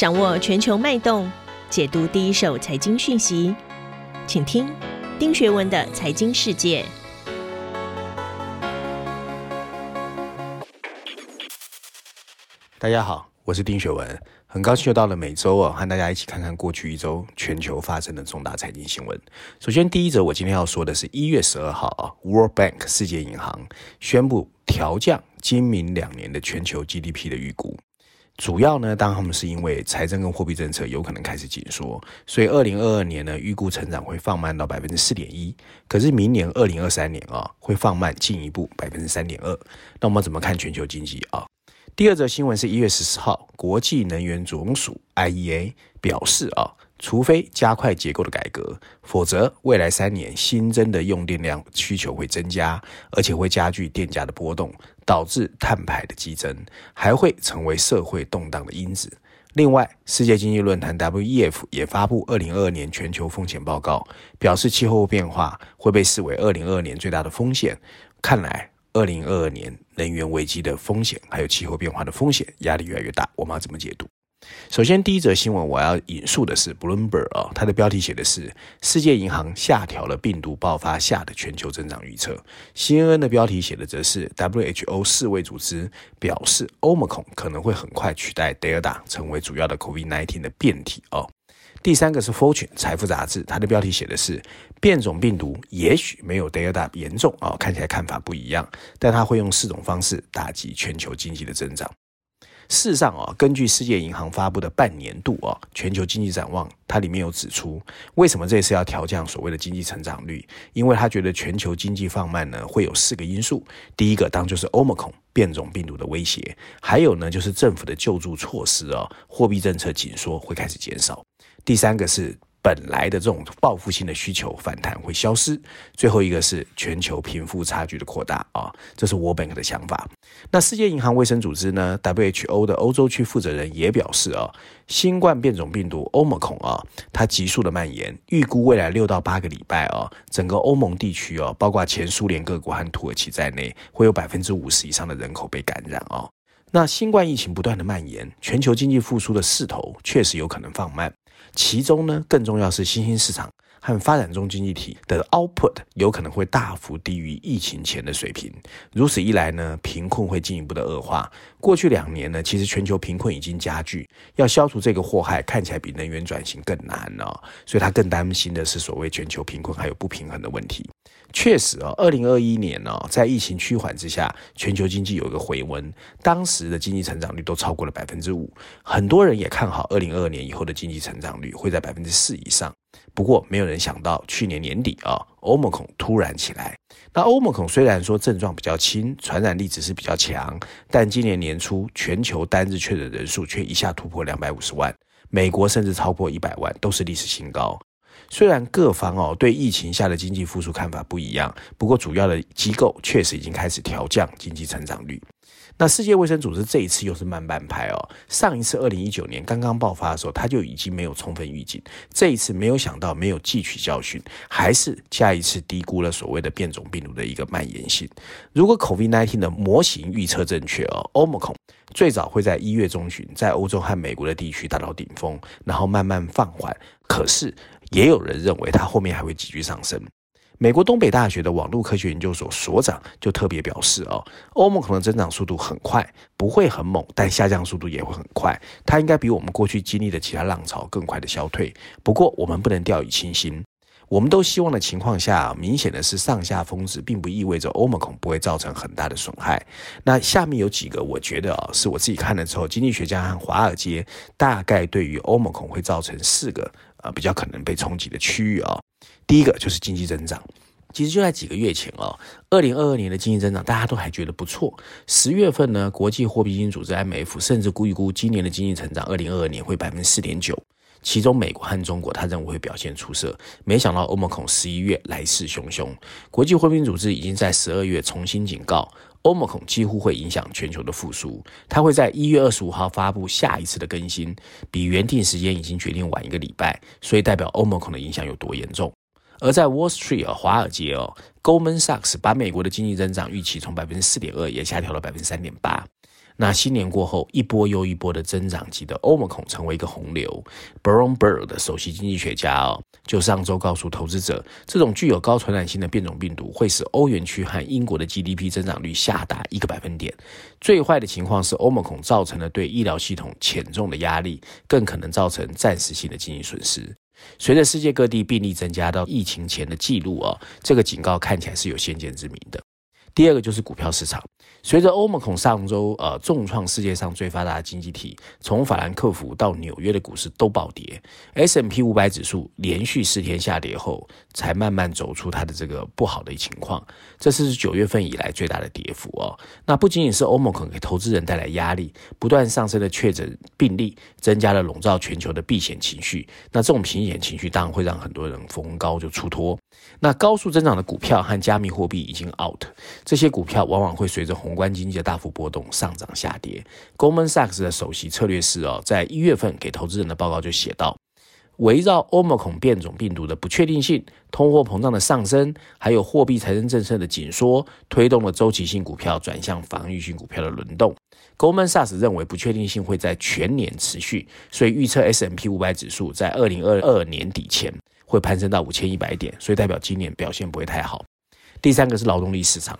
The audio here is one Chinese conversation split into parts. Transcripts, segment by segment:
掌握全球脉动，解读第一手财经讯息，请听丁学文的财经世界。大家好，我是丁学文，很高兴又到了每周哦，和大家一起看看过去一周全球发生的重大财经新闻。首先，第一则我今天要说的是一月十二号啊，World Bank 世界银行宣布调降今明两年的全球 GDP 的预估。主要呢，当他们是因为财政跟货币政策有可能开始紧缩，所以二零二二年呢，预估成长会放慢到百分之四点一。可是明年二零二三年啊，会放慢进一步百分之三点二。那我们怎么看全球经济啊？第二则新闻是一月十四号，国际能源总署 IEA 表示啊，除非加快结构的改革，否则未来三年新增的用电量需求会增加，而且会加剧电价的波动，导致碳排的激增，还会成为社会动荡的因子。另外，世界经济论坛 WEF 也发布二零二二年全球风险报告，表示气候变化会被视为二零二二年最大的风险。看来。二零二二年能源危机的风险，还有气候变化的风险，压力越来越大。我们要怎么解读？首先，第一则新闻我要引述的是 Bloomberg 啊，它的标题写的是“世界银行下调了病毒爆发下的全球增长预测”。CNN 的标题写的则是 “WHO 世卫组织表示，Omicron 可能会很快取代 Delta 成为主要的 COVID-19 的变体”哦。第三个是 Fortune 财富杂志，它的标题写的是变种病毒也许没有 Delta 严重哦，看起来看法不一样，但它会用四种方式打击全球经济的增长。事实上啊，根据世界银行发布的半年度啊全球经济展望，它里面有指出，为什么这次要调降所谓的经济成长率？因为他觉得全球经济放慢呢，会有四个因素。第一个当就是 Omicron 变种病毒的威胁，还有呢就是政府的救助措施啊，货币政策紧缩会开始减少。第三个是。本来的这种报复性的需求反弹会消失，最后一个是全球贫富差距的扩大啊，这是 World Bank 的想法。那世界银行卫生组织呢？WHO 的欧洲区负责人也表示啊，新冠变种病毒 Omicron 啊，它急速的蔓延，预估未来六到八个礼拜啊，整个欧盟地区啊，包括前苏联各国和土耳其在内，会有百分之五十以上的人口被感染啊。那新冠疫情不断的蔓延，全球经济复苏的势头确实有可能放慢。其中呢，更重要是新兴市场和发展中经济体的 output 有可能会大幅低于疫情前的水平。如此一来呢，贫困会进一步的恶化。过去两年呢，其实全球贫困已经加剧，要消除这个祸害，看起来比能源转型更难了哦。所以他更担心的是所谓全球贫困还有不平衡的问题。确实啊，二零二一年呢，在疫情趋缓之下，全球经济有一个回温，当时的经济成长率都超过了百分之五，很多人也看好二零二二年以后的经济成长率会在百分之四以上。不过，没有人想到去年年底啊，Omicron 突然起来。那 Omicron 虽然说症状比较轻，传染力只是比较强，但今年年初全球单日确诊人数却一下突破两百五十万，美国甚至超过一百万，都是历史新高。虽然各方哦对疫情下的经济复苏看法不一样，不过主要的机构确实已经开始调降经济成长率。那世界卫生组织这一次又是慢半拍哦，上一次二零一九年刚刚爆发的时候，他就已经没有充分预警，这一次没有想到没有汲取教训，还是下一次低估了所谓的变种病毒的一个蔓延性。如果 COVID-19 的模型预测正确哦，Omicron 最早会在一月中旬在欧洲和美国的地区达到顶峰，然后慢慢放缓。可是也有人认为它后面还会急剧上升。美国东北大学的网络科学研究所所长就特别表示哦，欧盟可能增长速度很快，不会很猛，但下降速度也会很快。它应该比我们过去经历的其他浪潮更快的消退。不过我们不能掉以轻心。我们都希望的情况下，明显的是上下峰值，并不意味着欧盟恐不会造成很大的损害。那下面有几个，我觉得啊，是我自己看了之后，经济学家和华尔街大概对于欧盟恐会造成四个啊比较可能被冲击的区域啊。第一个就是经济增长，其实就在几个月前哦，二零二二年的经济增长大家都还觉得不错。十月份呢，国际货币基金组织 IMF 甚至估一估今年的经济成长，二零二二年会百分之四点九，其中美国和中国他认为会表现出色。没想到欧盟恐十一月来势汹汹，国际货币组织已经在十二月重新警告，欧盟恐几乎会影响全球的复苏。它会在一月二十五号发布下一次的更新，比原定时间已经决定晚一个礼拜，所以代表欧盟恐的影响有多严重。而在 Wall Street 啊，华尔街哦，Goldman Sachs 把美国的经济增长预期从百分之四点二也下调了百分之三点八。那新年过后，一波又一波的增长级的 Omicron 成为一个洪流。Bloomberg 的首席经济学家哦，就上周告诉投资者，这种具有高传染性的变种病毒会使欧元区和英国的 GDP 增长率下达一个百分点。最坏的情况是，Omicron 造成了对医疗系统浅重的压力，更可能造成暂时性的经济损失。随着世界各地病例增加到疫情前的记录哦，这个警告看起来是有先见之明的。第二个就是股票市场。随着欧盟孔上周呃重创世界上最发达的经济体，从法兰克福到纽约的股市都暴跌，S M P 五百指数连续四天下跌后，才慢慢走出它的这个不好的情况。这是九月份以来最大的跌幅哦。那不仅仅是欧盟孔给投资人带来压力，不断上升的确诊病例增加了笼罩全球的避险情绪。那这种避险情绪当然会让很多人逢高就出脱。那高速增长的股票和加密货币已经 out，这些股票往往会随着宏观经济的大幅波动上涨下跌。Goldman Sachs 的首席策略师哦，在一月份给投资人的报告就写道，围绕 Omicron 变种病毒的不确定性、通货膨胀的上升，还有货币财政政策的紧缩，推动了周期性股票转向防御性股票的轮动。Goldman Sachs 认为不确定性会在全年持续，所以预测 S&P 500指数在二零二二年底前会攀升到五千一百点，所以代表今年表现不会太好。第三个是劳动力市场。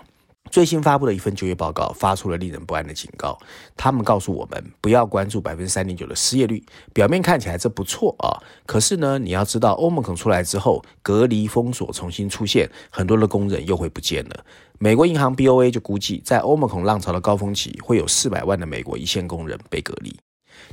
最新发布的一份就业报告发出了令人不安的警告。他们告诉我们，不要关注百分之三点九的失业率，表面看起来这不错啊。可是呢，你要知道，欧盟肯出来之后，隔离封锁重新出现，很多的工人又会不见了。美国银行 BOA 就估计，在欧盟肯浪潮的高峰期，会有四百万的美国一线工人被隔离。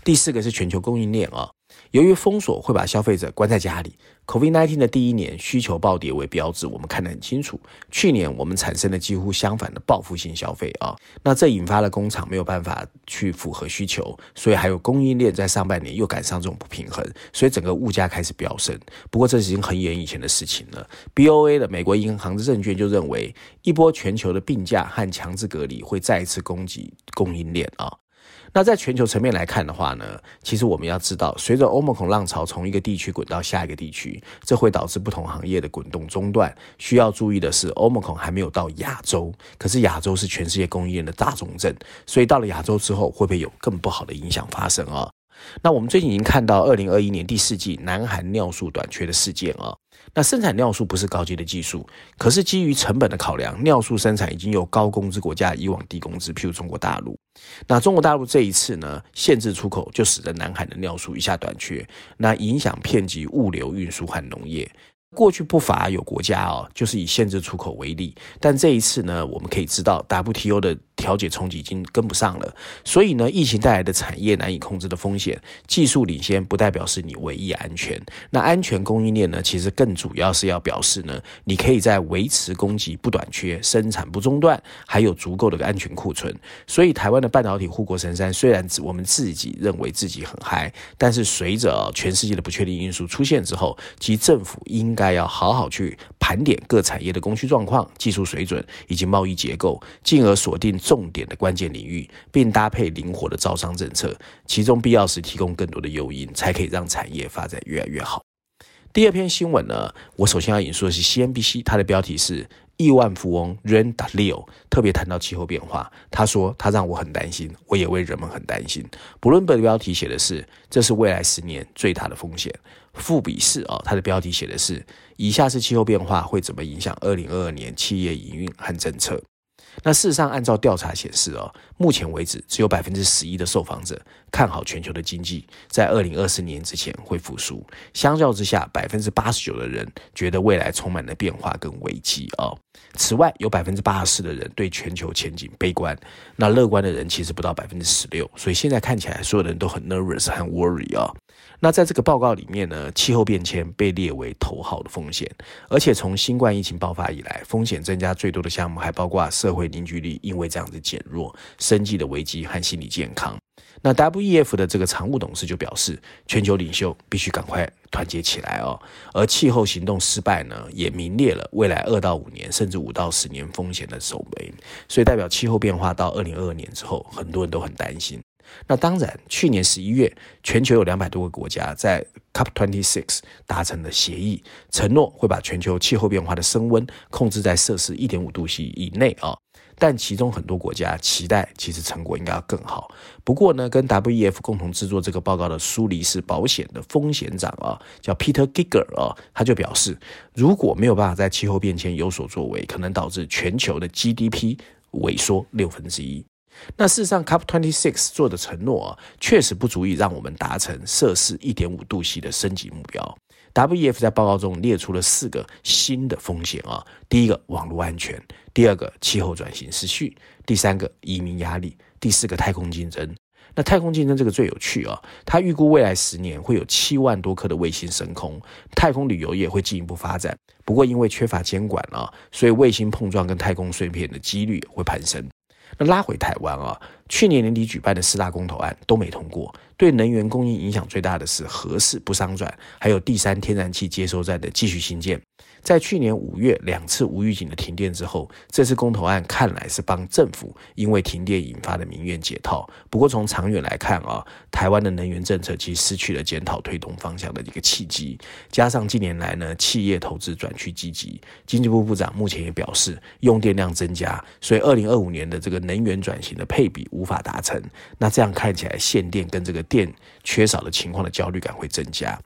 第四个是全球供应链啊。由于封锁会把消费者关在家里，COVID-19 的第一年需求暴跌为标志，我们看得很清楚。去年我们产生了几乎相反的报复性消费啊，那这引发了工厂没有办法去符合需求，所以还有供应链在上半年又赶上这种不平衡，所以整个物价开始飙升。不过这已经很远以前的事情了。BOA 的美国银行的证券就认为，一波全球的病假和强制隔离会再一次攻击供应链啊。那在全球层面来看的话呢，其实我们要知道，随着欧盟孔浪潮从一个地区滚到下一个地区，这会导致不同行业的滚动中断。需要注意的是，欧盟孔还没有到亚洲，可是亚洲是全世界供应链的大重镇，所以到了亚洲之后，会不会有更不好的影响发生啊？那我们最近已经看到二零二一年第四季南韩尿素短缺的事件啊。那生产尿素不是高级的技术，可是基于成本的考量，尿素生产已经由高工资国家移往低工资，譬如中国大陆。那中国大陆这一次呢，限制出口，就使得南海的尿素一下短缺，那影响遍及物流运输和农业。过去不乏有国家哦，就是以限制出口为例，但这一次呢，我们可以知道 WTO 的调解冲击已经跟不上了，所以呢，疫情带来的产业难以控制的风险，技术领先不代表是你唯一安全。那安全供应链呢，其实更主要是要表示呢，你可以在维持供给不短缺、生产不中断，还有足够的安全库存。所以台湾的半导体护国神山，虽然我们自己认为自己很嗨，但是随着全世界的不确定因素出现之后，其政府应该要好好去盘点各产业的供需状况、技术水准以及贸易结构，进而锁定重点的关键领域，并搭配灵活的招商政策，其中必要时提供更多的诱因，才可以让产业发展越来越好。第二篇新闻呢，我首先要引述的是 CNBC，它的标题是亿万富翁 r a n Dalio 特别谈到气候变化，他说他让我很担心，我也为人们很担心。布伦伯的标题写的是这是未来十年最大的风险。富比士哦，它的标题写的是：以下是气候变化会怎么影响二零二二年企业营运和政策。那事实上，按照调查显示哦，目前为止只有百分之十一的受访者看好全球的经济在二零二四年之前会复苏。相较之下，百分之八十九的人觉得未来充满了变化跟危机哦。此外，有百分之八十四的人对全球前景悲观，那乐观的人其实不到百分之十六。所以现在看起来，所有人都很 nervous 和 worry 哦。那在这个报告里面呢，气候变迁被列为头号的风险，而且从新冠疫情爆发以来，风险增加最多的项目还包括社会凝聚力因为这样子减弱、生计的危机和心理健康。那 WEF 的这个常务董事就表示，全球领袖必须赶快团结起来哦。而气候行动失败呢，也名列了未来二到五年甚至五到十年风险的首位。所以代表气候变化到二零二二年之后，很多人都很担心。那当然，去年十一月，全球有两百多个国家在 COP26 达成了协议，承诺会把全球气候变化的升温控制在摄氏一点五度 C 以内啊。但其中很多国家期待其实成果应该要更好。不过呢，跟 WEF 共同制作这个报告的苏黎世保险的风险长啊，叫 Peter Giger 啊，他就表示，如果没有办法在气候变迁有所作为，可能导致全球的 GDP 萎缩六分之一。那事实上，COP26 做的承诺啊，确实不足以让我们达成摄氏一点五度 C 的升级目标。WEF 在报告中列出了四个新的风险啊，第一个网络安全，第二个气候转型失序，第三个移民压力，第四个太空竞争。那太空竞争这个最有趣啊，它预估未来十年会有七万多颗的卫星升空，太空旅游业会进一步发展。不过因为缺乏监管啊，所以卫星碰撞跟太空碎片的几率会攀升。那拉回台湾啊，去年年底举办的四大公投案都没通过。对能源供应影响最大的是核四不商转，还有第三天然气接收站的继续新建。在去年五月两次无预警的停电之后，这次公投案看来是帮政府因为停电引发的民怨解套。不过从长远来看啊，台湾的能源政策其实失去了检讨推动方向的一个契机。加上近年来呢，企业投资转趋积极，经济部部长目前也表示用电量增加，所以二零二五年的这个能源转型的配比无法达成。那这样看起来限电跟这个。电缺少的情况的焦虑感会增加。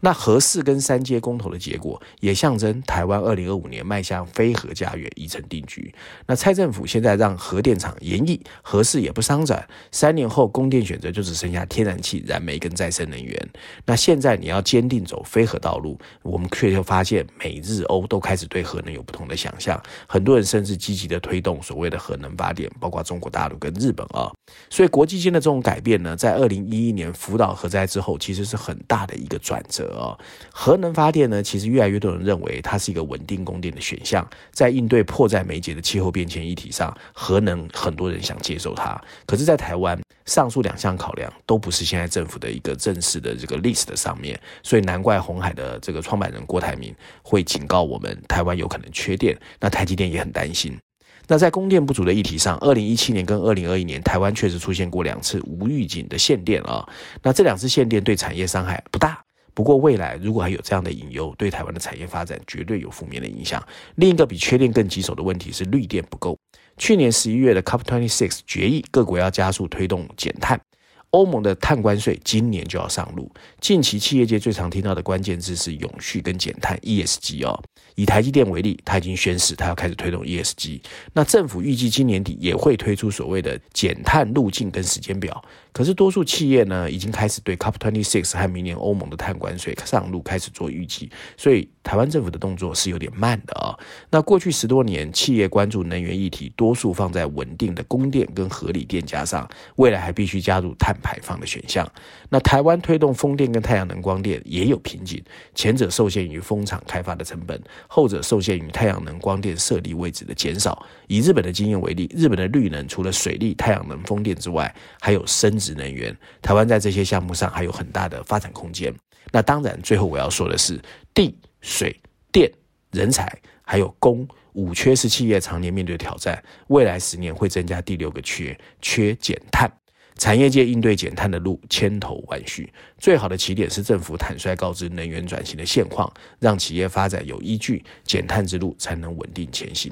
那核四跟三阶公投的结果，也象征台湾二零二五年迈向非核家园已成定局。那蔡政府现在让核电厂延役，核四也不商转，三年后供电选择就只剩下天然气、燃煤跟再生能源。那现在你要坚定走非核道路，我们却又发现美日欧都开始对核能有不同的想象，很多人甚至积极的推动所谓的核能发电，包括中国大陆跟日本啊。所以国际间的这种改变呢，在二零一一年福岛核灾之后，其实是很大的一个转折。啊，核能发电呢，其实越来越多人认为它是一个稳定供电的选项，在应对迫在眉睫的气候变迁议题上，核能很多人想接受它。可是，在台湾，上述两项考量都不是现在政府的一个正式的这个 list 上面，所以难怪红海的这个创办人郭台铭会警告我们，台湾有可能缺电。那台积电也很担心。那在供电不足的议题上，二零一七年跟二零二一年，台湾确实出现过两次无预警的限电啊。那这两次限电对产业伤害不大。不过未来如果还有这样的隐忧，对台湾的产业发展绝对有负面的影响。另一个比缺电更棘手的问题是绿电不够。去年十一月的 COP26 决议，各国要加速推动减碳。欧盟的碳关税今年就要上路。近期企业界最常听到的关键字是永续跟减碳 （ESG） 哦。以台积电为例，它已经宣示它要开始推动 ESG。那政府预计今年底也会推出所谓的减碳路径跟时间表。可是多数企业呢，已经开始对 COP26 和明年欧盟的碳关税上路开始做预计。所以台湾政府的动作是有点慢的啊、那过去十多年，企业关注能源议题，多数放在稳定的供电跟合理电价上，未来还必须加入碳排放的选项。那台湾推动风电跟太阳能光电也有瓶颈，前者受限于风场开发的成本，后者受限于太阳能光电设立位置的减少。以日本的经验为例，日本的绿能除了水力、太阳能、风电之外，还有生质能源。台湾在这些项目上还有很大的发展空间。那当然，最后我要说的是，地、水、电、人才还有工五缺是企业常年面对挑战，未来十年会增加第六个缺，缺减碳。产业界应对减碳的路千头万绪，最好的起点是政府坦率告知能源转型的现况，让企业发展有依据，减碳之路才能稳定前行。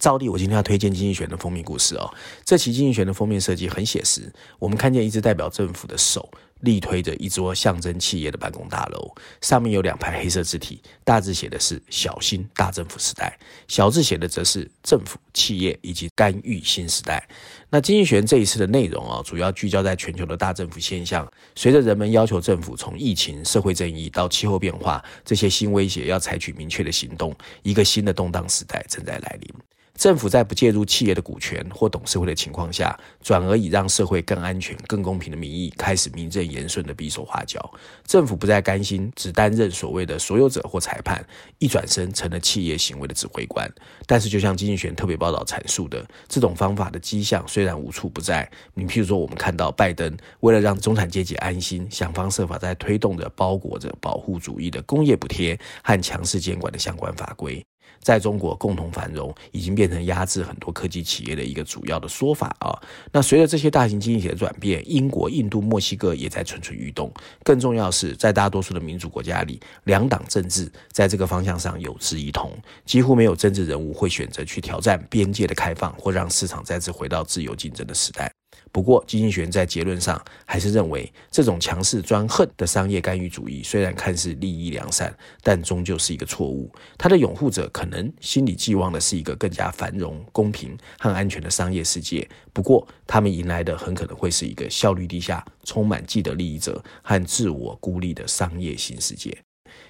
照例，我今天要推荐《经济学》的封面故事哦。这期《经济学》的封面设计很写实，我们看见一只代表政府的手。力推着一桌象征企业的办公大楼，上面有两排黑色字体，大字写的是“小心大政府时代”，小字写的则是“政府、企业以及干预新时代”。那经济学这一次的内容啊，主要聚焦在全球的大政府现象，随着人们要求政府从疫情、社会正义到气候变化这些新威胁，要采取明确的行动，一个新的动荡时代正在来临。政府在不介入企业的股权或董事会的情况下，转而以让社会更安全、更公平的名义，开始名正言顺的比手画脚。政府不再甘心只担任所谓的所有者或裁判，一转身成了企业行为的指挥官。但是，就像经济学特别报道阐述的，这种方法的迹象虽然无处不在。你譬如说，我们看到拜登为了让中产阶级安心，想方设法在推动着包裹着保护主义的工业补贴和强势监管的相关法规。在中国共同繁荣已经变成压制很多科技企业的一个主要的说法啊。那随着这些大型经济体的转变，英国、印度、墨西哥也在蠢蠢欲动。更重要的是，在大多数的民主国家里，两党政治在这个方向上有志一同，几乎没有政治人物会选择去挑战边界的开放，或让市场再次回到自由竞争的时代。不过，经济学在结论上还是认为，这种强势专横的商业干预主义虽然看似利益良善，但终究是一个错误。它的拥护者可能心里寄望的是一个更加繁荣、公平和安全的商业世界，不过，他们迎来的很可能会是一个效率低下、充满既得利益者和自我孤立的商业新世界。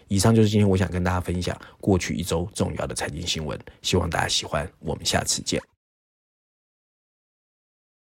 以上就是今天我想跟大家分享过去一周重要的财经新闻，希望大家喜欢。我们下次见。